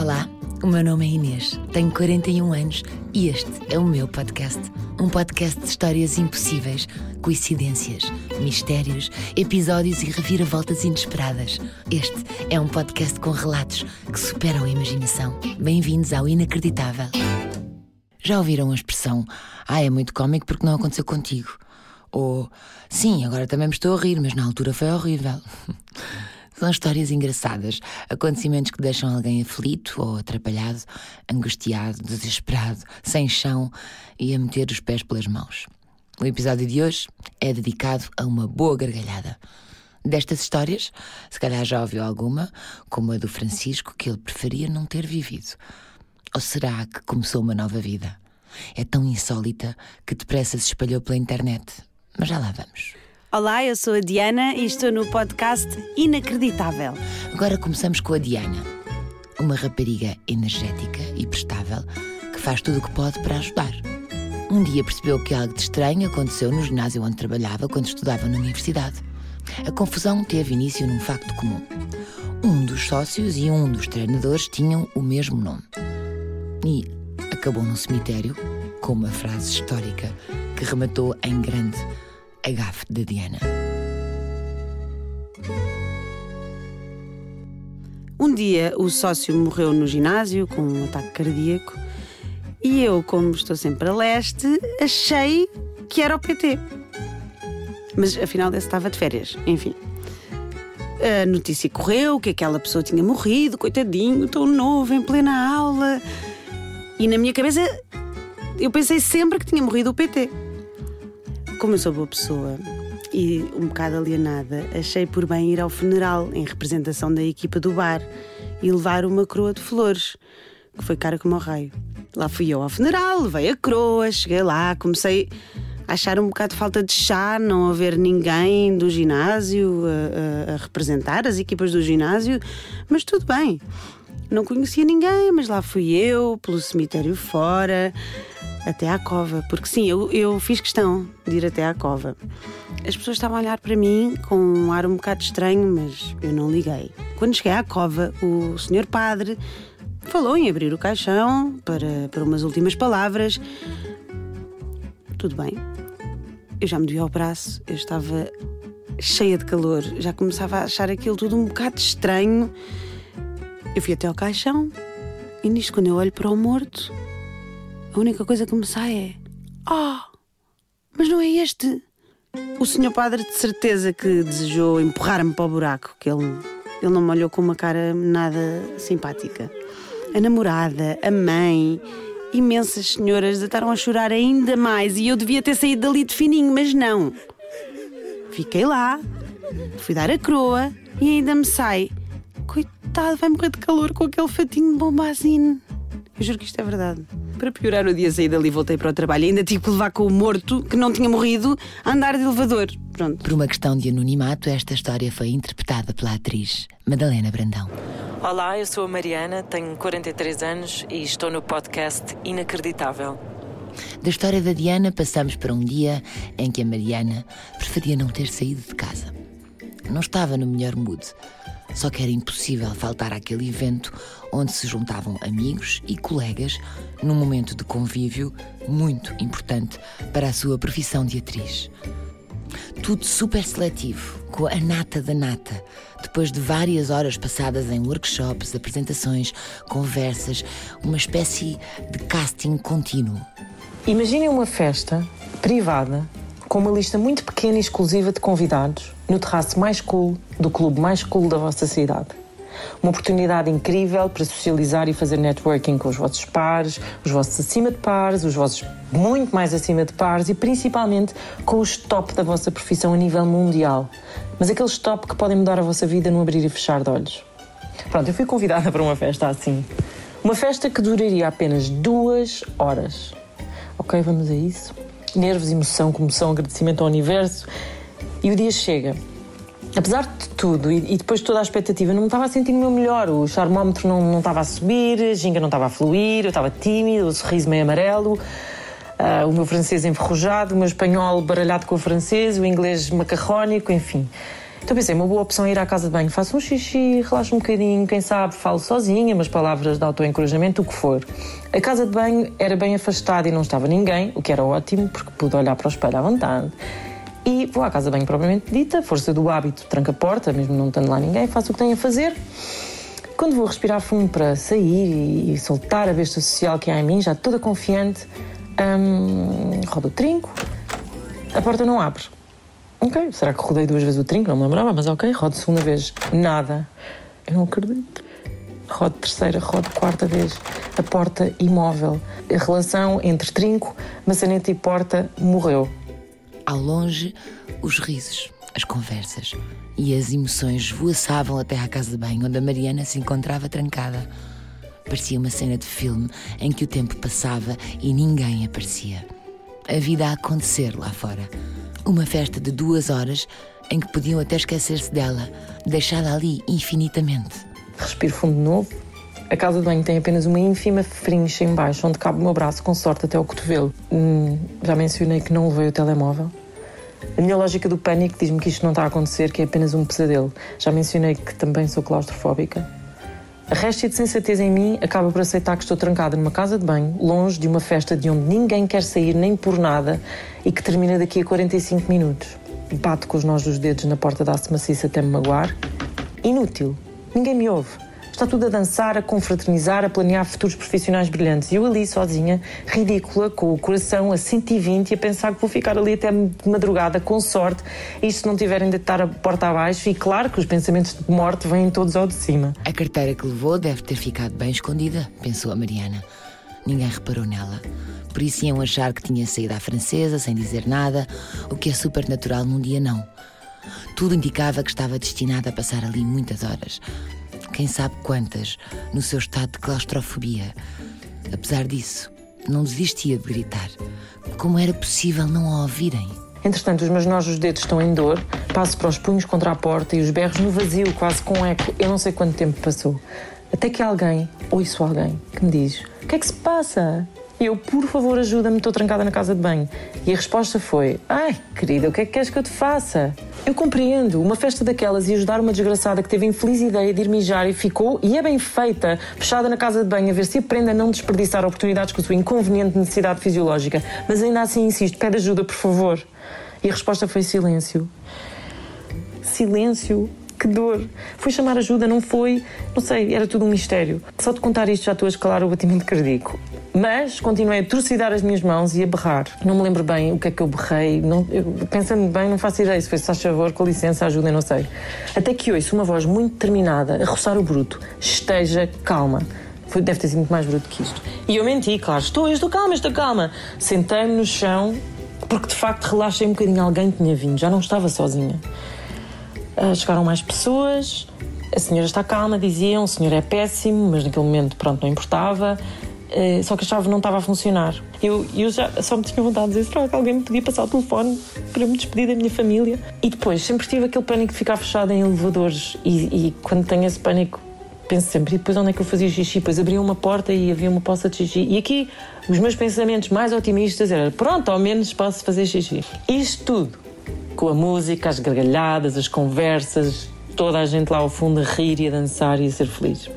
Olá, o meu nome é Inês, tenho 41 anos e este é o meu podcast. Um podcast de histórias impossíveis, coincidências, mistérios, episódios e reviravoltas inesperadas. Este é um podcast com relatos que superam a imaginação. Bem-vindos ao Inacreditável. Já ouviram a expressão Ah, é muito cómico porque não aconteceu contigo? Ou Sim, agora também me estou a rir, mas na altura foi horrível. São histórias engraçadas, acontecimentos que deixam alguém aflito ou atrapalhado, angustiado, desesperado, sem chão e a meter os pés pelas mãos. O episódio de hoje é dedicado a uma boa gargalhada. Destas histórias, se calhar já ouviu alguma, como a do Francisco, que ele preferia não ter vivido. Ou será que começou uma nova vida? É tão insólita que depressa se espalhou pela internet. Mas já lá vamos. Olá, eu sou a Diana e estou no podcast Inacreditável. Agora começamos com a Diana, uma rapariga energética e prestável que faz tudo o que pode para ajudar. Um dia percebeu que algo de estranho aconteceu no ginásio onde trabalhava quando estudava na universidade. A confusão teve início num facto comum. Um dos sócios e um dos treinadores tinham o mesmo nome. E acabou num cemitério com uma frase histórica que rematou em grande a gafe da Diana. Um dia o sócio morreu no ginásio com um ataque cardíaco e eu, como estou sempre a leste, achei que era o PT. Mas afinal esse estava de férias, enfim. A notícia correu que aquela pessoa tinha morrido, coitadinho, tão novo, em plena aula. E na minha cabeça eu pensei sempre que tinha morrido o PT. Como eu sou boa pessoa e um bocado alienada, achei por bem ir ao funeral em representação da equipa do bar e levar uma coroa de flores, que foi cara como ao raio. Lá fui eu ao funeral, levei a coroa, cheguei lá, comecei a achar um bocado de falta de chá, não haver ninguém do ginásio a, a, a representar as equipas do ginásio, mas tudo bem. Não conhecia ninguém, mas lá fui eu, pelo cemitério fora até à cova, porque sim, eu, eu fiz questão de ir até à cova. As pessoas estavam a olhar para mim com um ar um bocado estranho, mas eu não liguei. Quando cheguei à cova, o senhor padre falou em abrir o caixão para, para umas últimas palavras. Tudo bem. Eu já me dei ao braço, eu estava cheia de calor, já começava a achar aquilo tudo um bocado estranho. Eu fui até ao caixão e nisto, quando eu olho para o morto, a única coisa que me sai é: oh, mas não é este. O senhor padre de certeza que desejou empurrar-me para o buraco, que ele, ele não me olhou com uma cara nada simpática. A namorada, a mãe, imensas senhoras deitaram a chorar ainda mais e eu devia ter saído dali de fininho, mas não. Fiquei lá, fui dar a croa e ainda me sai. Coitado, vai morrer de calor com aquele fatinho de bombazine. Eu juro que isto é verdade. Para piorar o dia saí dali e voltei para o trabalho. Ainda tive que levar com o morto, que não tinha morrido, a andar de elevador. Pronto. Por uma questão de anonimato, esta história foi interpretada pela atriz Madalena Brandão. Olá, eu sou a Mariana, tenho 43 anos e estou no podcast Inacreditável. Da história da Diana, passamos para um dia em que a Mariana preferia não ter saído de casa. Não estava no melhor mood. Só que era impossível faltar àquele evento onde se juntavam amigos e colegas num momento de convívio muito importante para a sua profissão de atriz. Tudo super seletivo, com a nata da nata, depois de várias horas passadas em workshops, apresentações, conversas, uma espécie de casting contínuo. Imaginem uma festa privada com uma lista muito pequena e exclusiva de convidados no terraço mais cool do clube mais cool da vossa cidade. Uma oportunidade incrível para socializar e fazer networking com os vossos pares, os vossos acima de pares, os vossos muito mais acima de pares e principalmente com os top da vossa profissão a nível mundial. Mas aqueles top que podem mudar a vossa vida no abrir e fechar de olhos. Pronto, eu fui convidada para uma festa assim. Uma festa que duraria apenas duas horas. Ok, vamos a isso? Nervos, emoção, comoção, agradecimento ao universo. E o dia chega. Apesar de tudo, e, depois de toda a expectativa, não me estava a sentir o meu melhor. O charmómetro não, não estava a subir, a ginga não estava a fluir, eu estava tímido, o sorriso meio amarelo, uh, o meu francês enferrujado, o meu espanhol baralhado com o francês, o inglês macarrónico, enfim. Então pensei, uma boa opção é ir à casa de banho, faço um xixi, relaxo um bocadinho, quem sabe falo sozinha, umas palavras de auto-encorajamento, o que for. A casa de banho era bem afastada e não estava ninguém, o que era ótimo, porque pude olhar para o espelho à vontade. E vou à casa de banho propriamente dita, força do hábito, tranca a porta, mesmo não estando lá ninguém, faço o que tenho a fazer. Quando vou respirar fundo para sair e soltar a besta social que há em mim, já toda confiante, hum, rodo o trinco, a porta não abre. Ok, será que rodei duas vezes o trinco? Não me lembrava, mas ok, rodo segunda vez, nada. Eu não acredito. Rodo terceira, rodo quarta vez, a porta imóvel. A relação entre trinco, maçaneta e porta morreu. Ao longe, os risos, as conversas e as emoções esvoaçavam até à casa de banho onde a Mariana se encontrava trancada. Parecia uma cena de filme em que o tempo passava e ninguém aparecia. A vida a acontecer lá fora. Uma festa de duas horas em que podiam até esquecer-se dela, deixada ali infinitamente. Respiro fundo de novo. A casa de banho tem apenas uma ínfima frincha em baixo, onde cabe o meu braço com sorte até ao cotovelo. Hum, já mencionei que não levei o telemóvel. A minha lógica do pânico diz-me que isto não está a acontecer, que é apenas um pesadelo. Já mencionei que também sou claustrofóbica. A réstia de sensatez em mim acaba por aceitar que estou trancada numa casa de banho, longe de uma festa de onde ninguém quer sair nem por nada e que termina daqui a 45 minutos. Bato com os nós dos dedos na porta da maciça até me magoar. Inútil. Ninguém me ouve. Está tudo a dançar, a confraternizar, a planear futuros profissionais brilhantes. E eu ali, sozinha, ridícula, com o coração a 120 e a pensar que vou ficar ali até madrugada, com sorte, e se não tiverem de estar a porta abaixo. E claro que os pensamentos de morte vêm todos ao de cima. A carteira que levou deve ter ficado bem escondida, pensou a Mariana. Ninguém reparou nela. Por isso iam achar que tinha saído à francesa sem dizer nada, o que é super natural num dia não. Tudo indicava que estava destinada a passar ali muitas horas quem sabe quantas, no seu estado de claustrofobia. Apesar disso, não desistia de gritar. Como era possível não a ouvirem? Entretanto, os meus nós dos dedos estão em dor, passo para os punhos contra a porta e os berros no vazio, quase com eco. Eu não sei quanto tempo passou. Até que alguém, ouço alguém, que me diz: O que é que se passa? E eu, por favor, ajuda-me, estou trancada na casa de banho. E a resposta foi: Ai, querida, o que é que queres que eu te faça? Eu compreendo, uma festa daquelas e ajudar uma desgraçada que teve a infeliz ideia de ir mijar e ficou, e é bem feita, fechada na casa de banho, a ver se aprende a não desperdiçar oportunidades com a sua inconveniente necessidade fisiológica. Mas ainda assim insisto: pede ajuda, por favor. E a resposta foi silêncio. Silêncio que dor. Fui chamar ajuda, não foi? Não sei, era tudo um mistério. Só de contar isto já estou a escalar o batimento cardíaco. Mas continuei a torcidar as minhas mãos e a berrar. Não me lembro bem o que é que eu berrei. Não, eu, pensando bem, não faço ideia se foi, se faz favor, com licença, ajuda, não sei. Até que ouço uma voz muito determinada a roçar o bruto. Esteja calma. Deve ter sido muito mais bruto que isto. E eu menti, claro. Estou, estou calma, estou calma. Sentei-me no chão, porque de facto relaxei um bocadinho. Alguém tinha vindo, já não estava sozinha. Uh, chegaram mais pessoas. A senhora está calma, diziam. O senhor é péssimo, mas naquele momento, pronto, não importava. Uh, só que a chave não estava a funcionar. Eu, eu já só me tinha vontade de dizer: será que alguém me podia passar o telefone para me despedir da minha família? E depois, sempre tive aquele pânico de ficar fechado em elevadores. E, e quando tenho esse pânico, penso sempre, e depois onde é que eu fazia xixi? Depois abria uma porta e havia uma poça de xixi. E aqui, os meus pensamentos mais otimistas eram, pronto, ao menos posso fazer xixi. Isto tudo com a música, as gargalhadas, as conversas, toda a gente lá ao fundo a rir e a dançar e a ser feliz.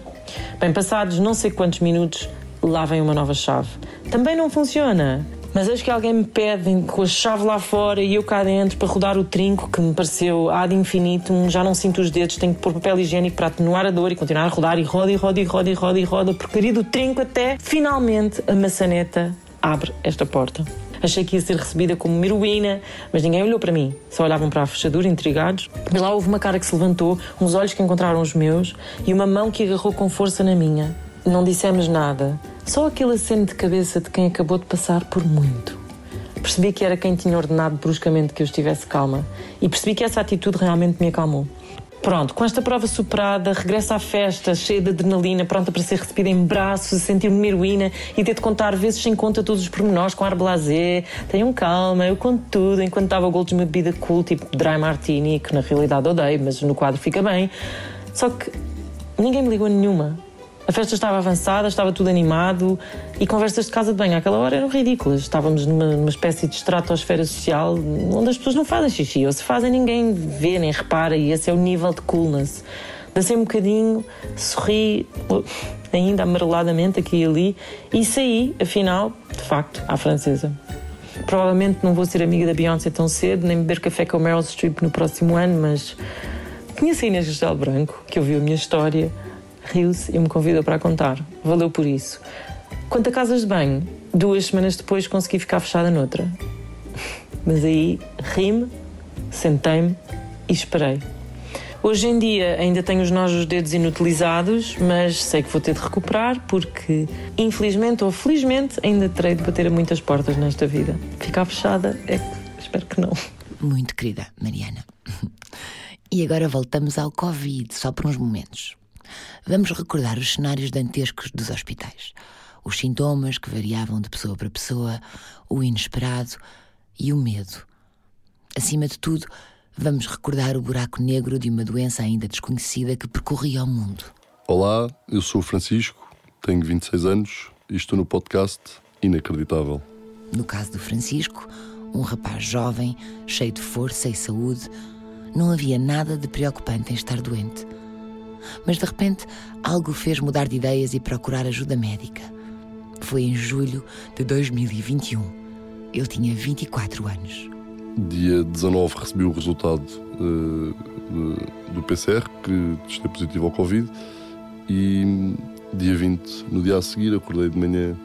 Bem, passados não sei quantos minutos, lá vem uma nova chave. Também não funciona. Mas acho que alguém me pede com a chave lá fora e eu cá dentro para rodar o trinco que me pareceu ad infinitum, já não sinto os dedos, tenho que pôr papel higiênico para atenuar a dor e continuar a rodar e roda e roda e roda e roda e roda porcaria do trinco até finalmente a maçaneta abre esta porta. Achei que ia ser recebida como heroína, mas ninguém olhou para mim. Só olhavam para a fechadura, intrigados. E lá houve uma cara que se levantou, uns olhos que encontraram os meus e uma mão que agarrou com força na minha. Não dissemos nada, só aquele aceno de cabeça de quem acabou de passar por muito. Percebi que era quem tinha ordenado bruscamente que eu estivesse calma e percebi que essa atitude realmente me acalmou. Pronto, com esta prova superada, regresso à festa, cheia de adrenalina, pronta para ser recebida em braços, sentir-me heroína e ter de contar vezes sem conta todos os pormenores com ar blasé. Tenham calma, eu conto tudo enquanto dava gols de uma bebida cool, tipo dry martini, que na realidade odeio, mas no quadro fica bem. Só que ninguém me ligou nenhuma. A festa estava avançada, estava tudo animado e conversas de casa de banho àquela hora eram ridículas. Estávamos numa, numa espécie de estratosfera social onde as pessoas não fazem xixi, ou se fazem ninguém vê nem repara, e esse é o nível de coolness. Dancei um bocadinho, sorri ainda amareladamente aqui e ali e saí, afinal, de facto, à francesa. Provavelmente não vou ser amiga da Beyoncé tão cedo, nem beber café com Meryl Streep no próximo ano, mas conheci Inês Castelo Branco, que ouviu a minha história riu-se e me convidou para contar. Valeu por isso. Quanto a casas de banho, duas semanas depois consegui ficar fechada noutra. Mas aí ri-me, sentei-me e esperei. Hoje em dia ainda tenho os nós dos dedos inutilizados, mas sei que vou ter de recuperar porque, infelizmente ou felizmente, ainda terei de bater a muitas portas nesta vida. Ficar fechada é que espero que não. Muito querida Mariana. E agora voltamos ao Covid, só por uns momentos. Vamos recordar os cenários dantescos dos hospitais. Os sintomas que variavam de pessoa para pessoa, o inesperado e o medo. Acima de tudo, vamos recordar o buraco negro de uma doença ainda desconhecida que percorria o mundo. Olá, eu sou o Francisco, tenho 26 anos e estou no podcast Inacreditável. No caso do Francisco, um rapaz jovem, cheio de força e saúde, não havia nada de preocupante em estar doente. Mas de repente algo fez mudar de ideias e procurar ajuda médica. Foi em julho de 2021. Ele tinha 24 anos. Dia 19 recebi o resultado uh, do PCR, que testei positivo ao Covid, e dia 20, no dia a seguir, acordei de manhã,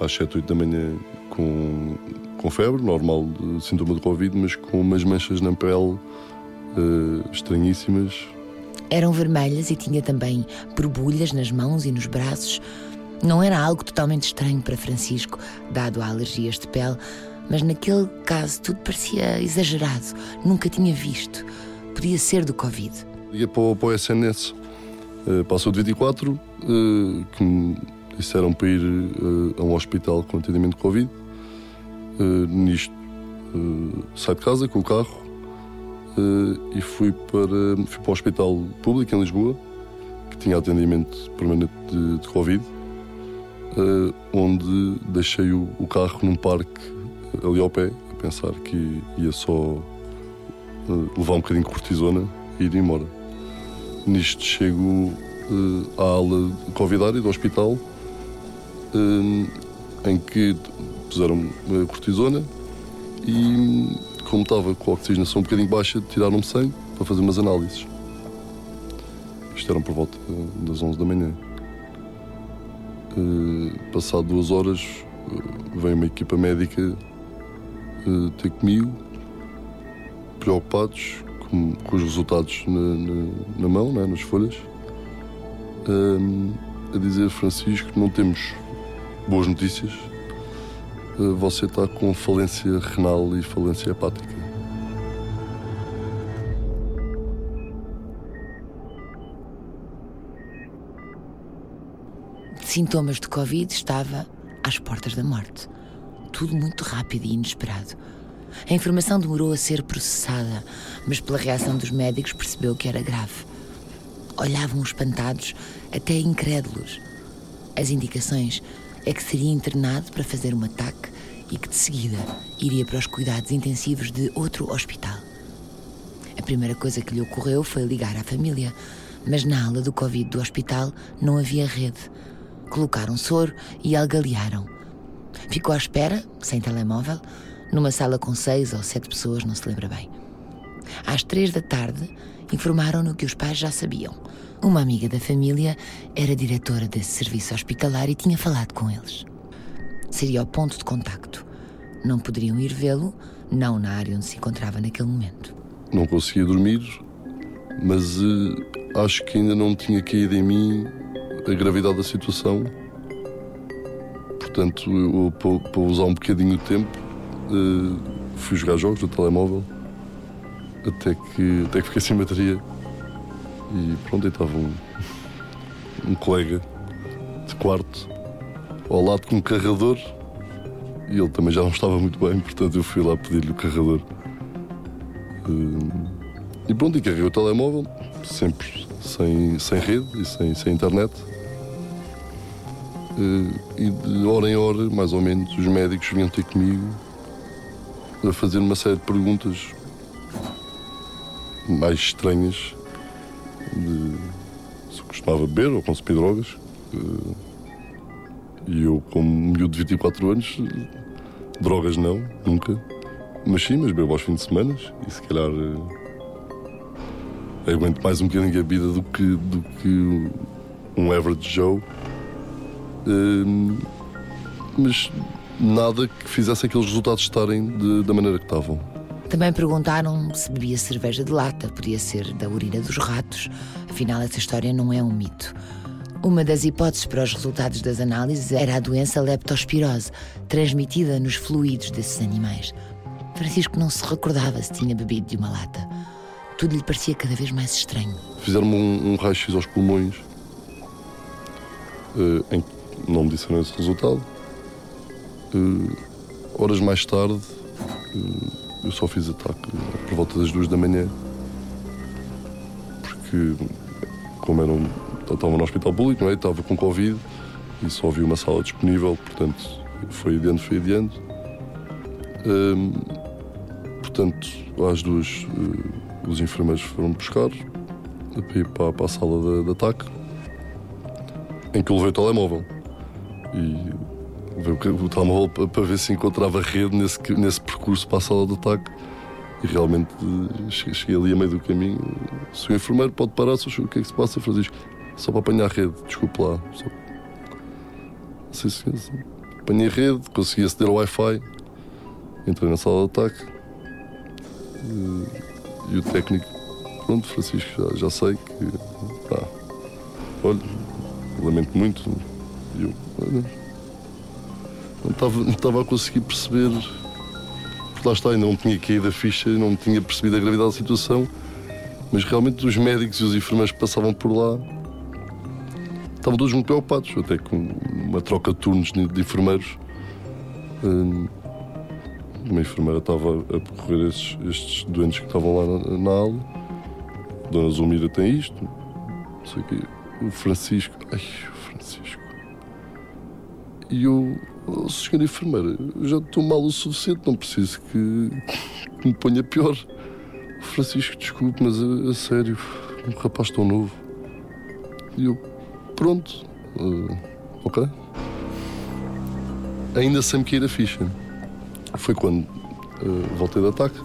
às 7, 8 da manhã, com, com febre, normal, de sintoma do Covid, mas com umas manchas na pele uh, estranhíssimas, eram vermelhas e tinha também borbulhas nas mãos e nos braços. Não era algo totalmente estranho para Francisco, dado a alergias de pele, mas naquele caso tudo parecia exagerado. Nunca tinha visto. Podia ser do Covid. Liguei para o, SNS, uh, passou de 24, uh, que me disseram para ir uh, a um hospital com atendimento de Covid. Uh, nisto, saio de casa com o carro, uh, e fui para, fui para o hospital público em Lisboa, que tinha atendimento permanente de, de Covid, uh, onde deixei o, o, carro num parque ali ao pé, a pensar que ia só levar um bocadinho de cortisona e ir embora. Nisto chego à ala covidária do hospital, em que puseram cortisona e como estava com a oxigenação um bocadinho baixa, tiraram-me sangue para fazer umas análises. Isto eram por volta das 11 da manhã. Uh, passado duas horas, uh, veio uma equipa médica uh, ter comigo, preocupados com, com os resultados na, na, na mão, né, nas folhas, a dizer: Francisco, não temos boas notícias eh, você está com falência renal e falência hepática. Sintomas de Covid estava às portas da morte. Tudo muito rápido e inesperado. A informação demorou a ser processada, mas pela reação dos médicos percebeu que era grave. Olhavam espantados, até incrédulos. As indicações é que seria internado para fazer um ataque e que de seguida iria para os cuidados intensivos de outro hospital. A primeira coisa que lhe ocorreu foi ligar à família, mas na ala do Covid do hospital não havia rede. Colocaram soro e algalearam. Ficou à espera, sem telemóvel, numa sala com seis ou sete pessoas, não se lembra bem. Às três da tarde, informaram-no que os pais já sabiam. Uma amiga da família era diretora desse serviço hospitalar e tinha falado com eles. Seria o ponto de contacto. Não poderiam ir vê-lo, não na área onde se encontrava naquele momento. Não conseguia dormir, mas uh, acho que ainda não tinha caído em mim a gravidade da situação. Portanto, eu, para, usar um bocadinho o tempo, uh, fui jogar jogos no telemóvel até que, até que fiquei sem bateria e pronto, estava um, um colega de quarto ao lado com um carregador e ele também já não estava muito bem, portanto eu fui lá pedir-lhe o carregador. Uh, e pronto, e carreguei o telemóvel, sempre sem, sem rede e sem, sem internet. Uh, e de hora em hora, mais ou menos, os médicos vinham ter comigo a fazer uma série de perguntas mais estranhas de se costumava beber ou consumir drogas. Uh, e eu, como miúdo de 24 anos, drogas não, nunca. Mas sim, mas bebo aos fins de semana e se calhar uh, aguento mais um bocadinho a vida do que, do que um average Joe. Mas nada que fizesse aqueles resultados estarem de, da maneira que estavam. Também perguntaram se bebia cerveja de lata, podia ser da urina dos ratos. Afinal, essa história não é um mito. Uma das hipóteses para os resultados das análises era a doença leptospirose, transmitida nos fluidos desses animais. Francisco não se recordava se tinha bebido de uma lata. Tudo lhe parecia cada vez mais estranho. Fizeram-me um, um raio-x aos pulmões, uh, em que não me disseram esse resultado. Uh, horas mais tarde, uh, eu só fiz ataque por volta das duas da manhã, porque, como era um estava no hospital público, não é? estava com Covid e só havia uma sala disponível, portanto foi adiante, foi adiante. Hum, portanto, às duas, uh, os enfermeiros foram buscar para ir para, para a sala de, de, ataque, em que eu levei o telemóvel. E o, telemóvel para, ver se encontrava rede nesse, nesse percurso para a sala de ataque. E realmente eh, cheguei ali a meio do caminho. Se o enfermeiro pode parar, se o que é que se passa, Francisco? Só para apanhar a rede, desculpe lá. Só... Não sei se apanhei a rede, consegui aceder ao Wi-Fi, entrei na sala de ataque e o técnico, pronto, Francisco, já, já sei que. Pá, olha, lamento muito. Eu olha, não estava, não estava a conseguir perceber. Porque lá está, ainda não tinha caído a ficha, não tinha percebido a gravidade da situação, mas realmente os médicos e os enfermeiros que passavam por lá estavam todos muito preocupados, até com uma troca de turnos de enfermeiros. Hum, uma enfermeira estava a percorrer estes, estes doentes que estavam lá na, na aula. Dona Zulmira tem isto, não sei o quê. O Francisco, ai, o Francisco. E eu, oh, senhora enfermeira, já estou mal o suficiente, não preciso que, que me ponha pior. Francisco, desculpe, mas a, a sério, um rapaz tão novo. E eu, pronto, uh, ok. Ainda sem me cair a ficha. Foi quando uh, voltei de ataque,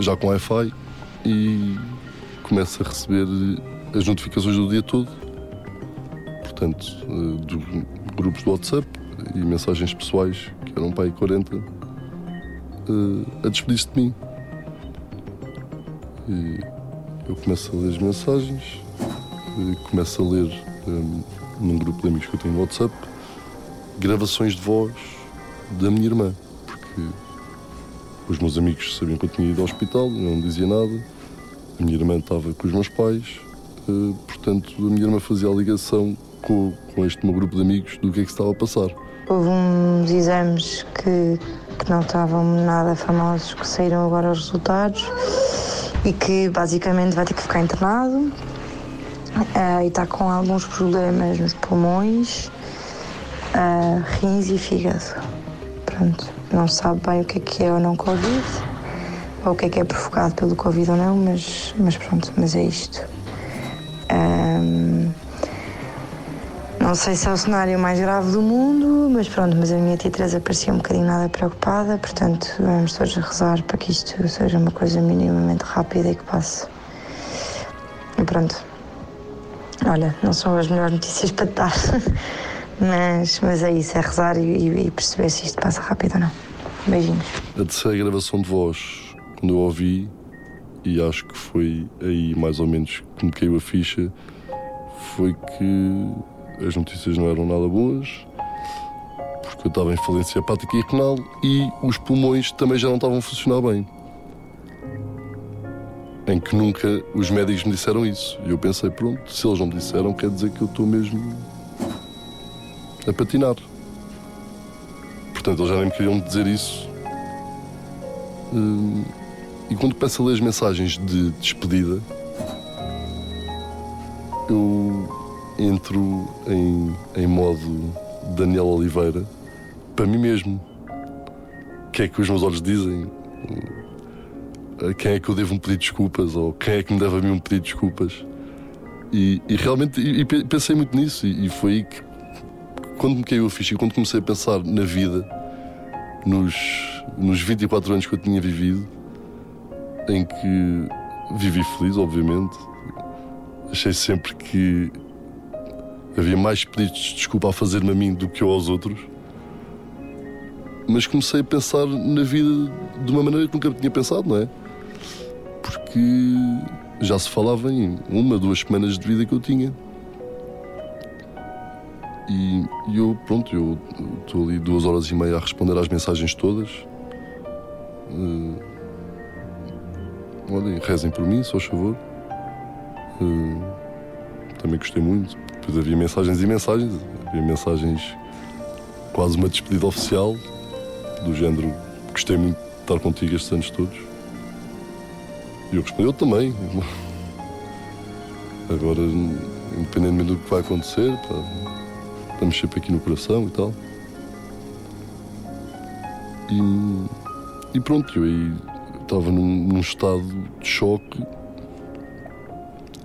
já com Wi-Fi, e começo a receber as notificações do dia todo. Portanto, uh, dos grupos do WhatsApp e mensagens pessoais, que eram aí 40, uh, a despedir-se de mim. E eu começo a ler as mensagens começo a ler um, num grupo de amigos que eu tenho no WhatsApp gravações de voz da minha irmã, porque os meus amigos sabiam que eu tinha ido ao hospital, não dizia nada. A minha irmã estava com os meus pais, uh, portanto, a minha irmã fazia a ligação com, com este meu grupo de amigos do que é que estava a passar. Houve uns exames que, que não estavam nada famosos, que saíram agora os resultados e que basicamente vai ter que ficar internado uh, e está com alguns problemas nos pulmões, uh, rins e fígado. Pronto, não sabe bem o que é que é ou não Covid, ou o que é que é provocado pelo Covid ou não, mas, mas pronto, mas é isto. Um, não sei se é o cenário mais grave do mundo, mas pronto, mas a minha tia Teresa parecia um bocadinho nada preocupada, portanto vamos todos rezar para que isto seja uma coisa minimamente rápida e que passe. E pronto, Olha, não são as melhores notícias para te dar, mas, mas é isso, é rezar e, e perceber se isto passa rápido ou não. Beijinhos. A terceira gravação de voz, quando eu ouvi, e acho que foi aí mais ou menos que me caiu a ficha, foi que as notícias não eram nada boas, porque eu estava em falência hepática e renal e os pulmões também já não estavam a funcionar bem em que nunca os médicos me disseram isso. E eu pensei, pronto, se eles não me disseram, quer dizer que eu estou mesmo a patinar. Portanto, eles já nem me queriam dizer isso. Hum, e quando começo a ler as mensagens de despedida, eu entro em, em modo Daniel Oliveira para mim mesmo. O que é que os meus olhos dizem? A quem é que eu devo um pedido de desculpas? Ou quem é que me deve a mim um pedido de desculpas? E, e realmente e, e pensei muito nisso, e, foi aí que, quando me caiu a ficha quando comecei a pensar na vida, nos, nos 24 anos que eu tinha vivido, em que vivi feliz, obviamente, achei sempre que havia mais pedidos de desculpa a fazer-me a mim do que eu aos outros. Mas comecei a pensar na vida de uma maneira que nunca tinha pensado, não é? Porque já se falava em uma, duas semanas de vida que eu tinha. E, e eu, pronto, eu estou ali duas horas e meia a responder às mensagens todas. Uh, olhem, rezem por mim, só favor. Uh, também gostei muito. Depois havia mensagens e mensagens. Havia mensagens, quase uma despedida oficial, do género: gostei muito de estar contigo estes anos todos. E eu respondi, eu também. Agora, independentemente do que vai acontecer, pá, estamos sempre aqui no coração e tal. E, e pronto, eu aí estava num, num, estado de choque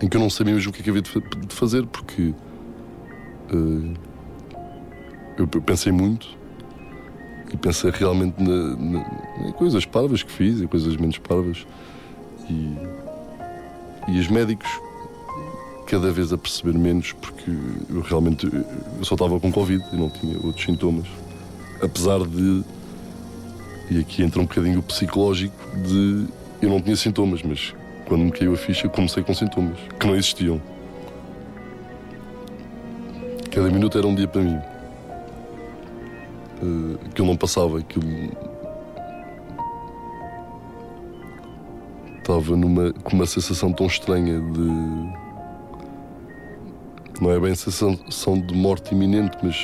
em que eu não sabia mesmo o que é que havia de, fazer, porque eu pensei muito e pensei realmente na, na, em coisas parvas que fiz e coisas menos parvas. E, e os médicos cada vez a perceber menos porque eu realmente eu só estava com Covid e não tinha outros sintomas. Apesar de, e aqui entra um bocadinho o psicológico, de eu não tinha sintomas, mas quando me caiu a ficha comecei com sintomas que não existiam. Cada minuto era um dia para mim. Uh, aquilo não passava, aquilo estava numa, com uma sensação tão estranha de. Não é bem sensação de morte iminente, mas,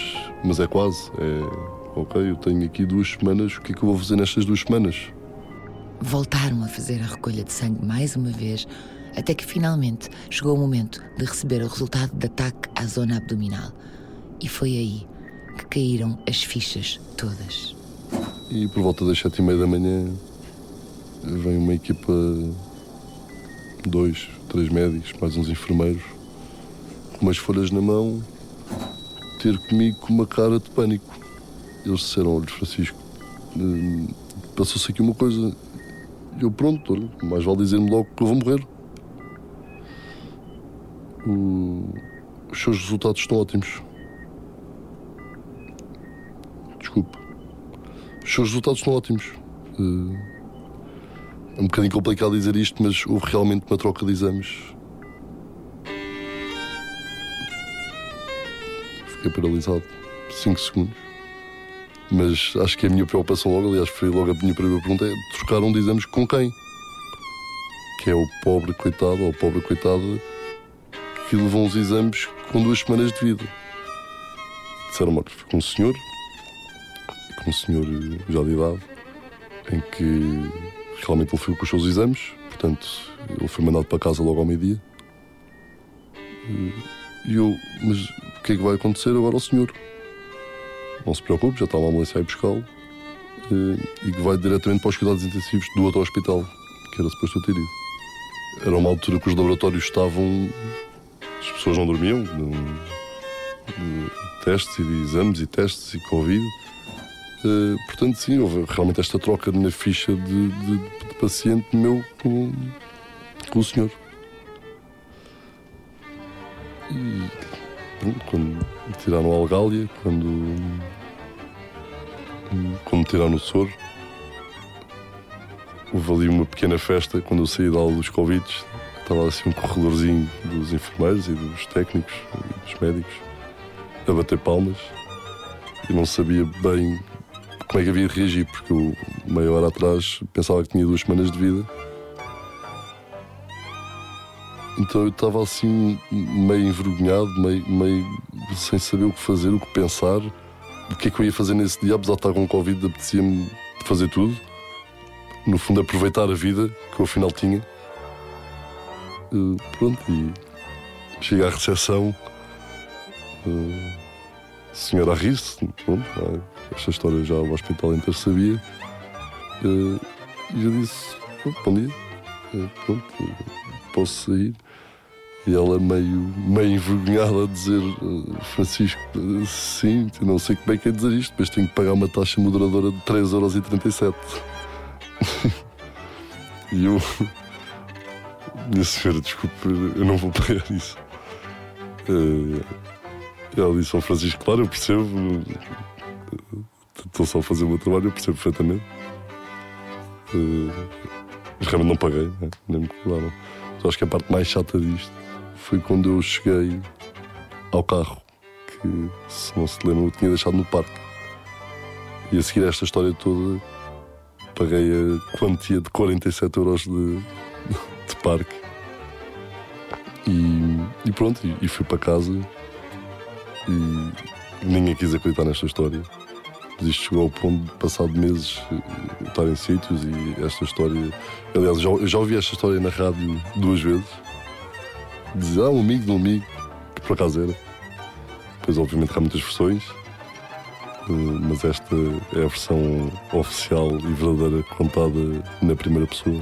mas é quase. É, ok, eu tenho aqui duas semanas, o que é que eu vou fazer nestas duas semanas? Voltaram a fazer a recolha de sangue mais uma vez, até que finalmente chegou o momento de receber o resultado de ataque à zona abdominal. E foi aí que caíram as fichas todas. E por volta das sete e meia da manhã vem uma equipa, dois, três médicos, mais uns enfermeiros, com umas folhas na mão, ter comigo com uma cara de pânico. Eles disseram, olha Francisco, hum, passou-se aqui uma coisa. Eu pronto, olha, mais vale dizer-me logo que eu vou morrer. Os seus resultados estão ótimos. Desculpe. Os seus resultados estão ótimos. Uh é um bocadinho complicado dizer isto, mas houve realmente uma troca de exames. Fiquei paralisado. 5 segundos. Mas acho que a minha preocupação logo, aliás, foi logo a minha primeira pergunta, é trocar um de exames com quem? Que é o pobre coitado ou a pobre coitada que levou uns exames com duas semanas de vida. Disseram-me com um senhor, com um senhor já de idade, em que Realmente ele foi com os seus exames, portanto, ele foi mandado para casa logo ao meio-dia. E eu, mas o que é que vai acontecer agora ao senhor? Não se preocupe, já está uma ambulância aí buscá-lo eh, e que vai diretamente para os cuidados intensivos do outro hospital, que era suposto eu ter ido. Era uma altura que os laboratórios estavam. As pessoas não dormiam, de, testes e exames e testes e Covid. Uh, portanto, sim, houve realmente esta troca na ficha de, de, de paciente meu com, com o senhor. E pronto, quando tiraram a algália, quando, quando tiraram o soro, houve ali uma pequena festa quando eu saí da aula dos Covid. Estava assim um corredorzinho dos enfermeiros e dos técnicos e dos médicos a bater palmas e não sabia bem como é que havia de reagir, porque eu, meia hora atrás, pensava que tinha duas semanas de vida. Então eu estava assim, meio envergonhado, meio, meio sem saber o que fazer, o que pensar, o que é que eu ia fazer nesse dia, apesar de estar com Covid, apetecia-me fazer tudo. No fundo, aproveitar a vida que eu afinal tinha. Pronto, e chega à recepção Uh, senhora a rir-se, pronto, é? esta história já o hospital inteiro sabia. Uh, e eu disse: Bom dia, uh, pronto, posso sair. E ela meio, meio envergonhada a dizer Francisco, sim, não sei como é que é dizer isto, mas tenho que pagar uma taxa moderadora de 3,37€. e eu minha senhora, desculpe, eu não vou pagar isso. Uh, ela disse ao Francisco, claro, eu percebo. Estou só a fazer o meu trabalho, eu percebo perfeitamente. Mas realmente não paguei, né? nem me cobraram. Acho que a parte mais chata disto foi quando eu cheguei ao carro, que se não se lembram, eu tinha deixado no parque. E a seguir esta história toda, paguei a quantia de 47 euros de parque. E, e pronto, e, fui para casa e ninguém quis acreditar nesta história. Mas isto chegou ao ponto de, passado meses, estar em sítios e esta história. Aliás, já, já ouvi esta história na rádio duas vezes. Dizer, ah, um amigo de um amigo, que por acaso era. Depois, obviamente, há muitas versões, eh, mas esta é a versão oficial e verdadeira contada na primeira pessoa